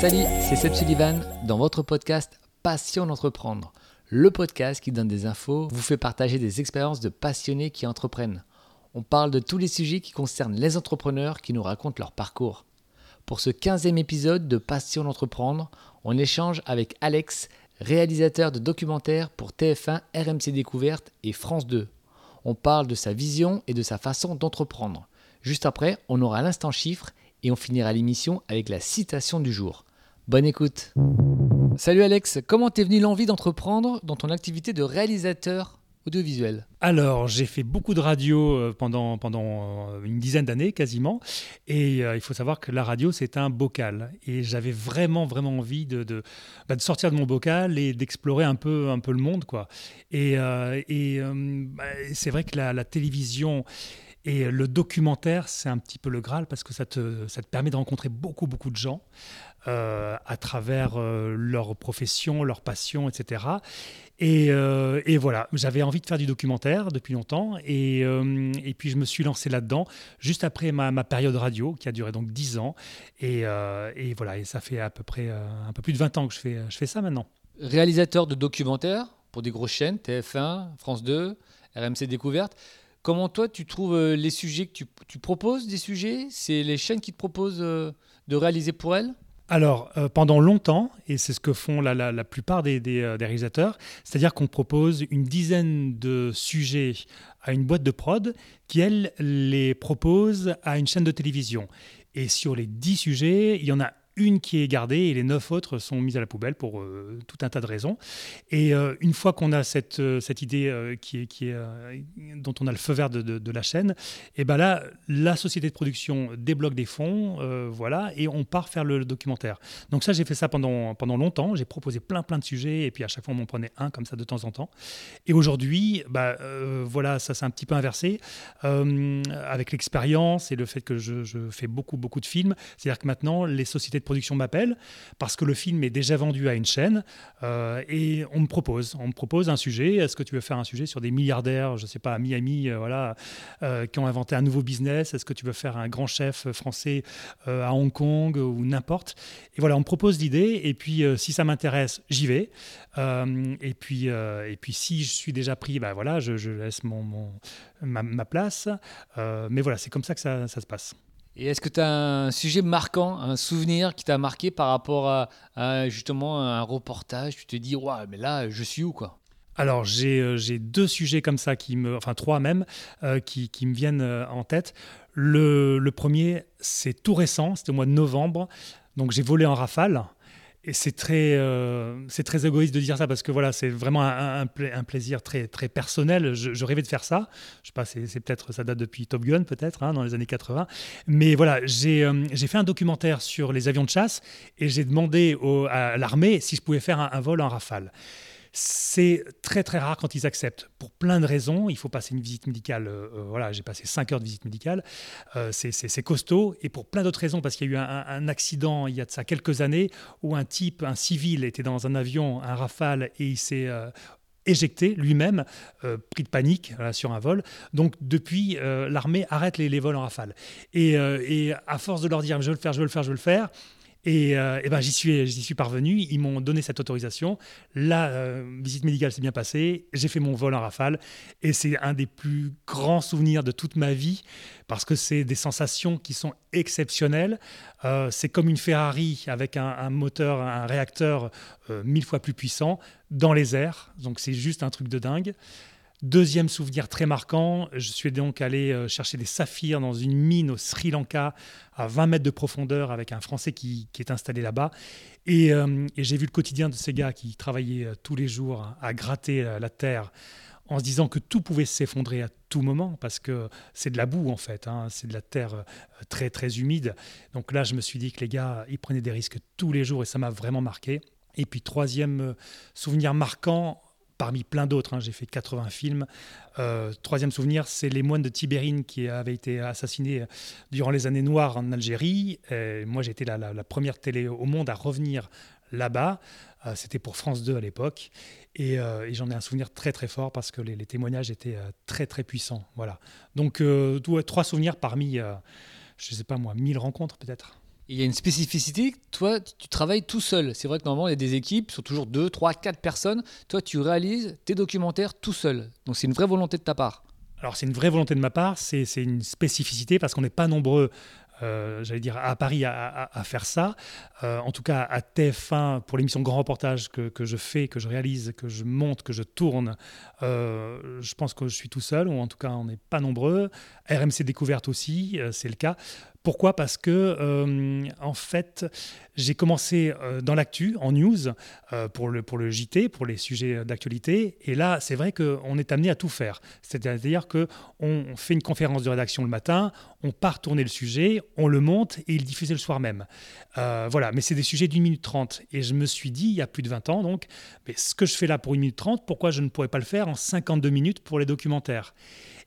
Salut, c'est Seb Sullivan dans votre podcast Passion d'entreprendre. Le podcast qui donne des infos, vous fait partager des expériences de passionnés qui entreprennent. On parle de tous les sujets qui concernent les entrepreneurs qui nous racontent leur parcours. Pour ce 15e épisode de Passion d'entreprendre, on échange avec Alex, réalisateur de documentaires pour TF1, RMC Découverte et France 2. On parle de sa vision et de sa façon d'entreprendre. Juste après, on aura l'instant chiffre et on finira l'émission avec la citation du jour. Bonne écoute. Salut Alex, comment t'es venu l'envie d'entreprendre dans ton activité de réalisateur audiovisuel? Alors, j'ai fait beaucoup de radio euh, pendant, pendant euh, une dizaine d'années quasiment. Et euh, il faut savoir que la radio, c'est un bocal. Et j'avais vraiment, vraiment envie de, de, bah, sortir de mon bocal et d'explorer un peu, un peu le monde. Quoi. Et, bah, c'est vrai que la télévision et le documentaire, c'est un petit peu le Graal parce que ça te, ça te permet de rencontrer beaucoup, beaucoup de gens euh, à travers euh, leur profession, leur passion, etc. Et, euh, et voilà, j'avais envie de faire du documentaire depuis longtemps. Et, et puis je me suis lancé là-dedans juste après ma, ma, période radio qui a duré donc 10 ans. Et, et, voilà, et ça fait à peu près un peu plus de 20 ans que je fais, je fais ça maintenant. Réalisateur de documentaires pour des grosses chaînes, TF1, France 2, RMC Découverte. Comment toi, tu trouves euh, les sujets que tu, proposes des sujets? C'est les chaînes qui te proposent euh, de réaliser pour elles? Alors, euh, pendant longtemps, et c'est ce que font la, la, la plupart des, des, des réalisateurs, c'est-à-dire qu'on propose une dizaine de sujets à une boîte de prod qui, elle, les propose à une chaîne de télévision. Et sur les dix sujets, il y en a une qui est gardée et les neuf autres sont mises à la poubelle pour euh, tout un tas de raisons. Et euh, une fois qu'on a cette, euh, cette idée qui est, qui est, dont on a le feu vert de, la chaîne, et ben là, la société de production débloque des fonds, voilà, et on part faire le, documentaire. Donc ça, j'ai fait ça pendant, pendant longtemps. J'ai proposé plein plein de sujets et puis à chaque fois, on m'en prenait un comme ça de temps en temps. Et aujourd'hui, bah, voilà, ça s'est un petit peu inversé avec l'expérience et le fait que je, je fais beaucoup beaucoup de films. C'est-à-dire que maintenant, les sociétés production m'appelle parce que le film est déjà vendu à une chaîne euh, et on me propose, on me propose un sujet. Est-ce que tu veux faire un sujet sur des milliardaires, je sais pas, à Miami, euh, voilà, euh, qui ont inventé un nouveau business? Est-ce que tu veux faire un grand chef français à Hong Kong ou n'importe? Et voilà, on me propose l'idée et puis si ça m'intéresse, j'y vais. Et puis et puis si je suis déjà pris, bah voilà, je, laisse mon, ma, place. mais voilà, c'est comme ça que ça, ça se passe. Est-ce que tu as un sujet marquant, un souvenir qui t'a marqué par rapport à, justement un reportage? Tu te dis, mais là, je suis où quoi? Alors j'ai euh, deux sujets comme ça qui me, enfin trois même, euh, qui, qui, me viennent euh, en tête. Le, le premier, c'est tout récent, c'était au mois de novembre. Donc j'ai volé en rafale. Et c'est très, euh, c'est très égoïste de dire ça parce que voilà, c'est vraiment un, plaisir très, très personnel. Je, rêvais de faire ça. Je sais pas, c'est peut-être, ça date depuis Top Gun peut-être, hein, dans les années 80. Mais voilà, j'ai euh, fait un documentaire sur les avions de chasse et j'ai demandé à l'armée si je pouvais faire un vol en rafale. C'est très très rare quand ils acceptent, pour plein de raisons. Il faut passer une visite médicale. Euh, voilà, j'ai passé 5 heures de visite médicale. Euh, c'est costaud. Et pour plein d'autres raisons, parce qu'il y a eu un, accident il y a de ça quelques années où un type, un civil, était dans un avion, un rafale, et il s'est euh, éjecté lui-même, euh, pris de panique euh, sur un vol. Donc depuis, euh, l'armée arrête les, vols en rafale. Et, euh, et, à force de leur dire je veux le faire, je veux le faire, je veux le faire, et, euh, et ben, j'y suis, j'y suis parvenu. Ils m'ont donné cette autorisation. La euh, visite médicale s'est bien passée. J'ai fait mon vol en rafale. Et c'est un des plus grands souvenirs de toute ma vie parce que c'est des sensations qui sont exceptionnelles. Euh, c'est comme une Ferrari avec un, un moteur, un réacteur mille fois plus puissant dans les airs. Donc c'est juste un truc de dingue. Deuxième souvenir très marquant, je suis donc allé euh, chercher des saphirs dans une mine au Sri Lanka à 20 mètres de profondeur avec un Français qui, est installé là-bas. Et, euh, et j'ai vu le quotidien de ces gars qui travaillaient euh, tous les jours à, à gratter la terre en se disant que tout pouvait s'effondrer à tout moment parce que c'est de la boue en fait, hein, c'est de la terre très très humide. Donc là, je me suis dit que les gars, ils prenaient des risques tous les jours et ça m'a vraiment marqué. Et puis troisième souvenir marquant, parmi plein d'autres. Hein, j'ai fait 80 films. Euh, troisième souvenir, c'est les moines de Tibérine qui avaient été assassinés durant les années noires en Algérie. Moi, été la, la, première télé au monde à revenir là-bas. Euh, C'était pour France 2 à l'époque. Et, euh, j'en ai un souvenir très très fort parce que les, les témoignages étaient euh, très très puissants. Voilà. Donc, euh, trois souvenirs parmi, je ne sais pas moi, 1000 rencontres peut-être. Il y a une spécificité, toi, tu travailles tout seul. C'est vrai que normalement, il y a des équipes, sont toujours 2, 3, 4 personnes. Toi, tu réalises tes documentaires tout seul. Donc, c'est une vraie volonté de ta part. Alors, c'est une vraie volonté de ma part, c'est une spécificité parce qu'on n'est pas nombreux euh, j'allais dire, à Paris à, faire ça. Euh, en tout cas, à TF1, pour l'émission Grand Reportage que, que, je fais, que je réalise, que je monte, que je tourne, euh, je pense que je suis tout seul, ou en tout cas, on n'est pas nombreux. RMC Découverte aussi, c'est le cas. Pourquoi? Parce que, euh, en fait, j'ai commencé euh, dans l'actu, en news, euh, pour, le, pour JT, pour les sujets d'actualité. Et là, c'est vrai qu'on est amené à tout faire. C'est-à-dire qu'on fait une conférence de rédaction le matin, on part tourner le sujet, on le monte et il diffuse le soir même. voilà, mais c'est des sujets d'une minute trente. Et je me suis dit, il y a plus de 20 ans, donc, mais ce que je fais là pour une minute trente, pourquoi je ne pourrais pas le faire en 52 minutes pour les documentaires?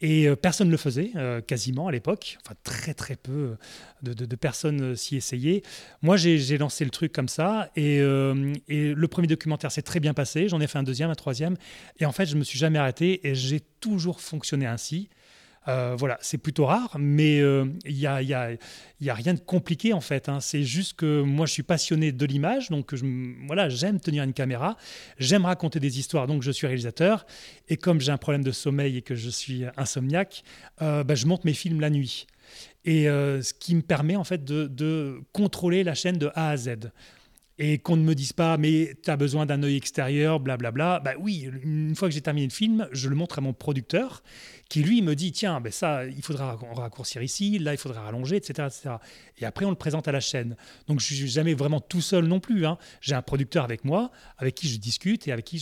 Et euh, personne ne le faisait, euh, quasiment à l'époque. Enfin, très très peu de, personnes euh, s'y essayaient. Moi, j'ai lancé le truc comme ça. Et, et le premier documentaire s'est très bien passé. J'en ai fait un deuxième, un troisième. Et en fait, je me suis jamais arrêté et j'ai toujours fonctionné ainsi. Euh, voilà, c'est plutôt rare, mais il euh, n'y a, y a, rien de compliqué en fait. Hein. C'est juste que moi, je suis passionné de l'image, donc voilà, j'aime tenir une caméra, j'aime raconter des histoires, donc je suis réalisateur. Et comme j'ai un problème de sommeil et que je suis insomniaque, euh, bah, je monte mes films la nuit. Et ce qui me permet en fait de, de contrôler la chaîne de A à Z et qu'on ne me dise pas mais tu as besoin d'un œil extérieur, blablabla. Bah oui, une fois que j'ai terminé le film, je le montre à mon producteur qui lui me dit tiens, ben ça, il faudra raccourcir ici, là il faudra rallonger, etc., etc. Et après on le présente à la chaîne. Donc je suis jamais vraiment tout seul non plus. Hein. J'ai un producteur avec moi, avec qui je discute et avec qui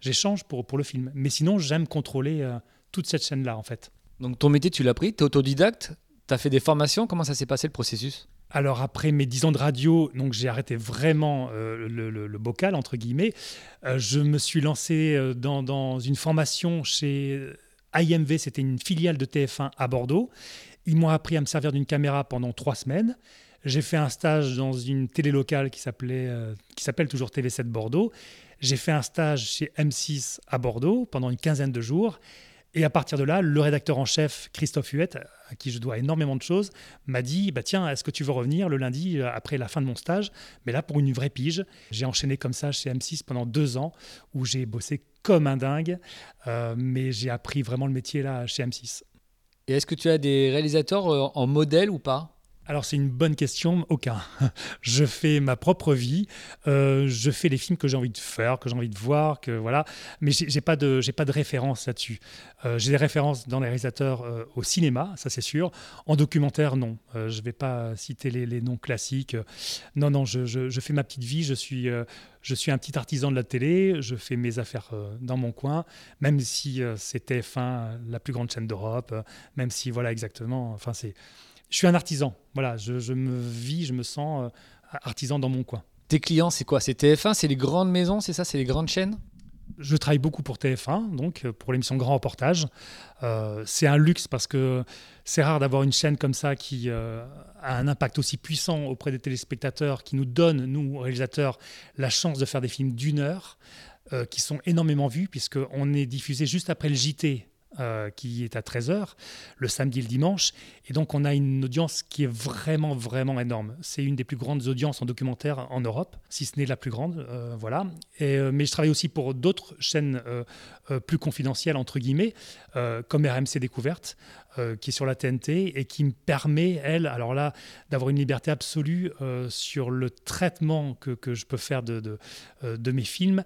j'échange je, pour, le film. Mais sinon j'aime contrôler euh, toute cette chaîne là en fait. Donc ton métier tu l'as pris, tu es autodidacte, tu as fait des formations, comment ça s'est passé le processus? Alors après mes dix ans de radio, donc j'ai arrêté vraiment euh, le, bocal entre guillemets. Euh, je me suis lancé euh, dans, une formation chez IMV, c'était une filiale de TF1 à Bordeaux. Ils m'ont appris à me servir d'une caméra pendant trois semaines. J'ai fait un stage dans une télé locale qui s'appelait, qui s'appelle toujours TV7 Bordeaux. J'ai fait un stage chez M6 à Bordeaux pendant une quinzaine de jours. Et à partir de là, le rédacteur en chef, Christophe Huette, à qui je dois énormément de choses, m'a dit bah Tiens, est-ce que tu veux revenir le lundi euh, après la fin de mon stage? Mais là, pour une vraie pige. J'ai enchaîné comme ça chez M6 pendant deux ans, où j'ai bossé comme un dingue, euh, mais j'ai appris vraiment le métier là chez M6. Et est-ce que tu as des réalisateurs euh, en modèle ou pas? Alors c'est une bonne question, aucun. je fais ma propre vie, euh, je fais les films que j'ai envie de faire, que j'ai envie de voir, que voilà. Mais j'ai pas de j'ai pas de référence là-dessus. Euh, j'ai des références dans les réalisateurs euh, au cinéma, ça c'est sûr. En documentaire, non. je vais pas citer les, noms classiques. Non, non, je, je, fais ma petite vie. Je suis je suis un petit artisan de la télé, je fais mes affaires dans mon coin, même si c'était TF1, la plus grande chaîne d'Europe, même si, voilà, exactement, enfin, c'est, je suis un artisan. Voilà, je, me vis, je me sens euh, artisan dans mon coin. Tes clients, c'est quoi? C'est TF1, c'est les grandes maisons, c'est ça? C'est les grandes chaînes? Je travaille beaucoup pour TF1, donc euh, pour l'émission Grand Reportage. Euh, c'est un luxe parce que c'est rare d'avoir une chaîne comme ça qui a un impact aussi puissant auprès des téléspectateurs, qui nous donne, nous, réalisateurs, la chance de faire des films d'une heure, qui sont énormément vus, puisqu'on est diffusé juste après le JT euh, qui est à 13h, le samedi et le dimanche. Et donc, on a une audience qui est vraiment, vraiment énorme. C'est une des plus grandes audiences en documentaire en Europe, si ce n'est la plus grande. Euh, voilà. Et, euh, mais je travaille aussi pour d'autres chaînes plus confidentielles, entre guillemets, comme RMC Découverte, qui est sur la TNT et qui me permet, elle, alors là, d'avoir une liberté absolue sur le traitement que, je peux faire de, de mes films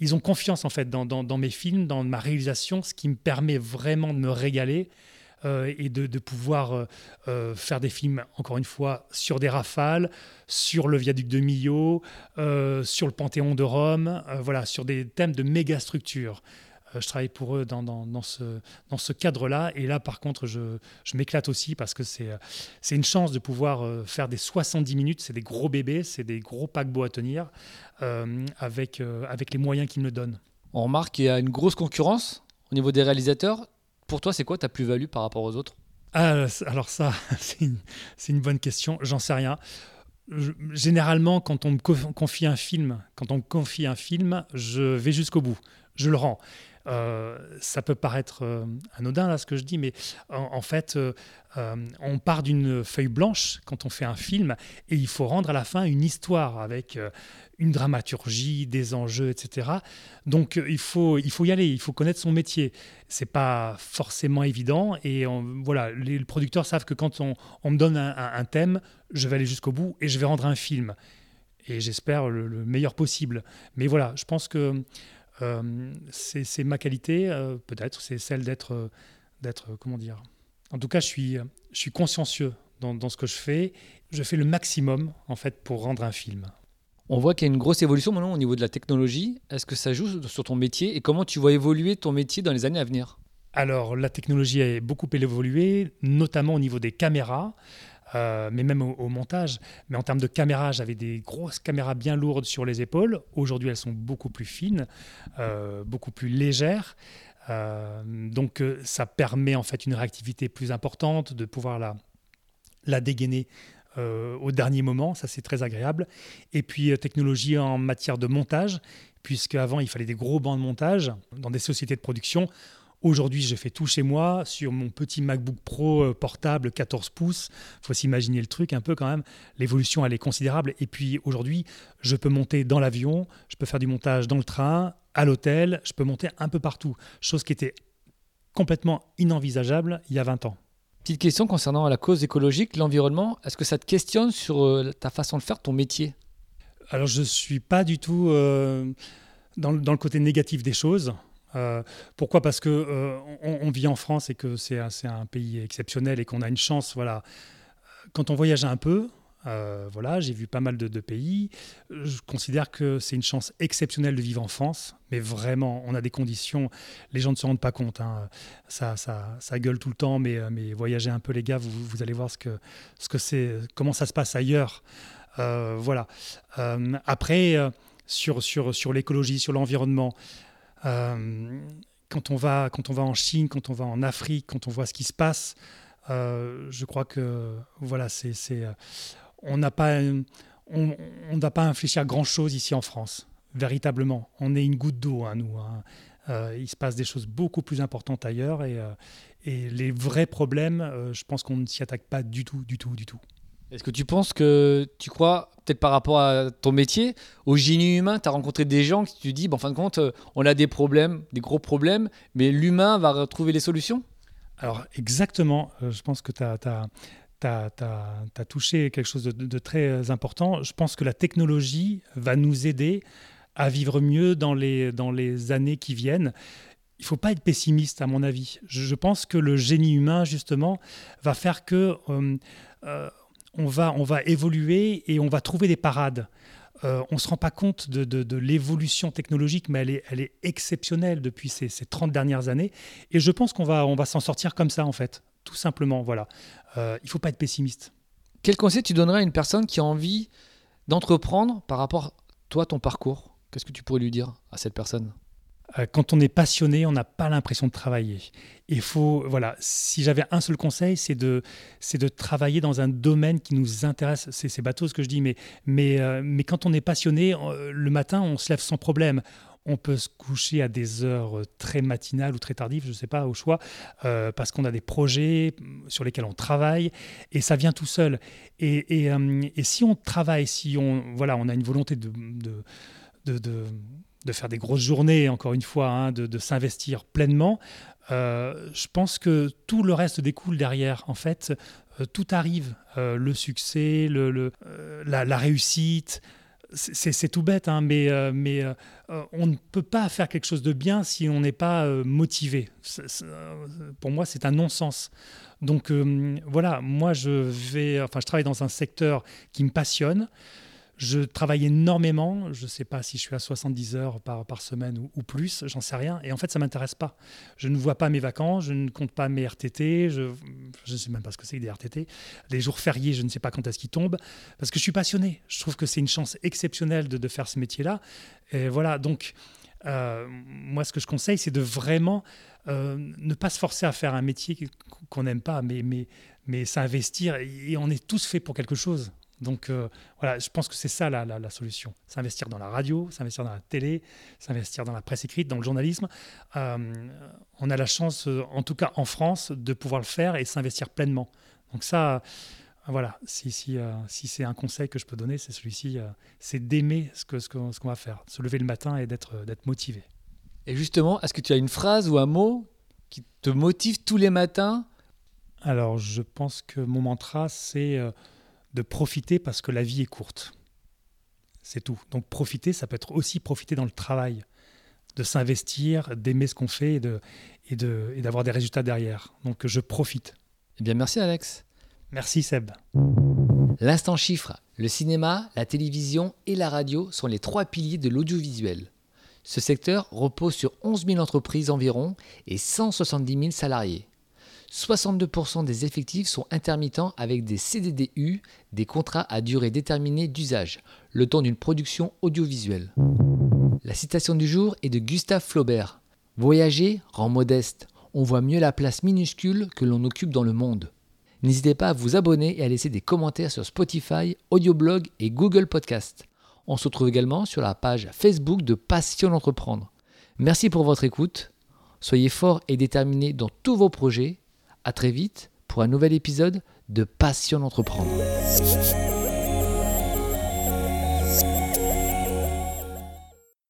ils ont confiance en fait dans, mes films, dans ma réalisation, ce qui me permet vraiment de me régaler euh, et de, pouvoir euh, euh, faire des films, encore une fois, sur des rafales, sur le viaduc de Millau, sur le Panthéon de Rome, voilà, sur des thèmes de méga structure. Je travaille pour eux dans, dans, ce, dans ce cadre-là. Et là, par contre, je, je m'éclate aussi parce que c'est une chance de pouvoir faire des 70 minutes. C'est des gros bébés, c'est des gros paquebots à tenir. Euh, avec, euh, avec les moyens qu'ils me donnent. On remarque qu'il y a une grosse concurrence au niveau des réalisateurs. Pour toi, c'est quoi ta plus-value par rapport aux autres? Ah, Alors ça, c'est une, une, bonne question. J'en sais rien. généralement, quand on me confie un film, quand on me confie un film, je vais jusqu'au bout. Je le rends. Euh, ça peut paraître euh, anodin là ce que je dis, mais en, fait, euh, on part d'une feuille blanche quand on fait un film et il faut rendre à la fin une histoire avec une dramaturgie, des enjeux, etc. Donc il faut il faut y aller, il faut connaître son métier. C'est pas forcément évident et voilà, les, producteurs savent que quand on, me donne un, thème, je vais aller jusqu'au bout et je vais rendre un film et j'espère le, le, meilleur possible. Mais voilà, je pense que c'est ma qualité, euh, peut-être, c'est celle d'être, euh, d'être, comment dire. En tout cas, je suis, je suis consciencieux dans, dans, ce que je fais. Je fais le maximum, en fait, pour rendre un film. On voit qu'il y a une grosse évolution maintenant au niveau de la technologie. Est-ce que ça joue sur ton métier et comment tu vois évoluer ton métier dans les années à venir? Alors, la technologie a beaucoup évolué, notamment au niveau des caméras. Euh, mais même au, montage. Mais en termes de caméra, j'avais des grosses caméras bien lourdes sur les épaules. Aujourd'hui, elles sont beaucoup plus fines, euh, beaucoup plus légères. Euh, donc, ça permet en fait une réactivité plus importante, de pouvoir la, la dégainer au dernier moment. Ça, c'est très agréable. Et puis, technologie en matière de montage, puisque avant il fallait des gros bancs de montage dans des sociétés de production. Aujourd'hui, je fais tout chez moi sur mon petit MacBook Pro euh, portable 14 pouces. Il faut s'imaginer le truc un peu quand même. L'évolution, elle est considérable. Et puis aujourd'hui, je peux monter dans l'avion, je peux faire du montage dans le train, à l'hôtel, je peux monter un peu partout. Chose qui était complètement inenvisageable il y a 20 ans. Petite question concernant la cause écologique, l'environnement. Est-ce que ça te questionne sur euh, ta façon de faire ton métier? Alors, je ne suis pas du tout euh, dans, dans, le côté négatif des choses. Euh, pourquoi? Parce que euh, on, vit en France et que c'est un pays exceptionnel et qu'on a une chance. Voilà, quand on voyage un peu, euh, voilà, j'ai vu pas mal de, pays. Je considère que c'est une chance exceptionnelle de vivre en France, mais vraiment, on a des conditions. Les gens ne se rendent pas compte. Hein. Ça, ça, ça, gueule tout le temps, mais, mais voyagez un peu, les gars. Vous, vous allez voir ce que, ce que c'est, comment ça se passe ailleurs. voilà. après, sur, sur, sur l'écologie, sur l'environnement. Euh, quand, on va, quand on va en Chine, quand on va en Afrique, quand on voit ce qui se passe, euh, je crois que voilà, c'est, euh, on n'a pas, on va pas infléchir grand-chose ici en France, véritablement. On est une goutte d'eau, hein, nous. Hein. il se passe des choses beaucoup plus importantes ailleurs et les vrais problèmes, je pense qu'on ne s'y attaque pas du tout, du tout, du tout. Est-ce que tu penses que tu crois, peut-être par rapport à ton métier, au génie humain, tu as rencontré des gens qui te disent, bon, en fin de compte, euh, on a des problèmes, des gros problèmes, mais l'humain va retrouver les solutions? Alors, exactement. Euh, je pense que tu as, as, touché quelque chose de, très euh, important. Je pense que la technologie va nous aider à vivre mieux dans les, dans les années qui viennent il faut pas être pessimiste, à mon avis. Je, pense que le génie humain, justement, va faire que on va, on va évoluer et on va trouver des parades. Euh, on ne se rend pas compte de, l'évolution technologique, mais elle est, elle est exceptionnelle depuis ces, ces, 30 dernières années. Et je pense qu'on va, on va s'en sortir comme ça, en fait, tout simplement. Voilà. Euh, il ne faut pas être pessimiste. Quel conseil tu donnerais à une personne qui a envie d'entreprendre par rapport à toi, ton parcours? Qu'est-ce que tu pourrais lui dire à cette personne? Quand on est passionné, on n'a pas l'impression de travailler. Il faut, voilà, si j'avais un seul conseil, c'est de, c'est de travailler dans un domaine qui nous intéresse. C'est, bateau ce que je dis, mais, mais, euh, mais quand on est passionné, euh, le matin, on se lève sans problème. On peut se coucher à des heures très matinales ou très tardives, je ne sais pas, au choix, parce qu'on a des projets sur lesquels on travaille et ça vient tout seul. Et, et, et si on travaille, si on, voilà, on a une volonté de, de de faire des grosses journées, encore une fois, hein, de, s'investir pleinement. Euh, je pense que tout le reste découle derrière. En fait, euh, tout arrive. Euh, le succès, la, réussite. C'est tout bête, hein, mais, mais on ne peut pas faire quelque chose de bien si on n'est pas motivé. pour moi, c'est un non-sens. Donc voilà, moi je vais, enfin je travaille dans un secteur qui me passionne. Je travaille énormément. Je ne sais pas si je suis à 70 heures par, semaine ou, plus, j'en sais rien. Et en fait, ça ne m'intéresse pas. Je ne vois pas mes vacances, je ne compte pas mes RTT, je ne sais même pas ce que c'est que des RTT. Les jours fériés, je ne sais pas quand est-ce qu'ils tombent. Parce que je suis passionné. Je trouve que c'est une chance exceptionnelle de, de faire ce métier-là. Et voilà, donc, euh, moi, ce que je conseille, c'est de vraiment euh, ne pas se forcer à faire un métier qu'on n'aime pas, mais, mais, mais s'investir. Et on est tous faits pour quelque chose. Donc euh, voilà, je pense que c'est ça la, la, solution. S'investir dans la radio, s'investir dans la télé, s'investir dans la presse écrite, dans le journalisme. Euh, on a la chance, en tout cas en France, de pouvoir le faire et s'investir pleinement. Donc ça, voilà, si, si, si c'est un conseil que je peux donner, c'est celui-ci, c'est d'aimer ce qu'on ce qu'on va faire, se lever le matin et d'être motivé. Et justement, est-ce que tu as une phrase ou un mot qui te motive tous les matins? Alors, je pense que mon mantra, c'est euh, de profiter parce que la vie est courte. C'est tout. Donc, profiter, ça peut être aussi profiter dans le travail, de s'investir, d'aimer ce qu'on fait et, de, et, de, et d'avoir des résultats derrière. Donc, je profite. Eh bien, merci Alex. Merci Seb. L'instant chiffre, le cinéma, la télévision et la radio sont les trois piliers de l'audiovisuel. Ce secteur repose sur 11 000 entreprises environ et 170 000 salariés. 62% des effectifs sont intermittents avec des CDDU, des contrats à durée déterminée d'usage, le temps d'une production audiovisuelle. La citation du jour est de Gustave Flaubert. Voyager rend modeste, on voit mieux la place minuscule que l'on occupe dans le monde. N'hésitez pas à vous abonner et à laisser des commentaires sur Spotify, Audioblog et Google Podcast. On se retrouve également sur la page Facebook de Passion d'entreprendre. Merci pour votre écoute. Soyez forts et déterminés dans tous vos projets. À très vite pour un nouvel épisode de Passion d'entreprendre.